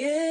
Yeah.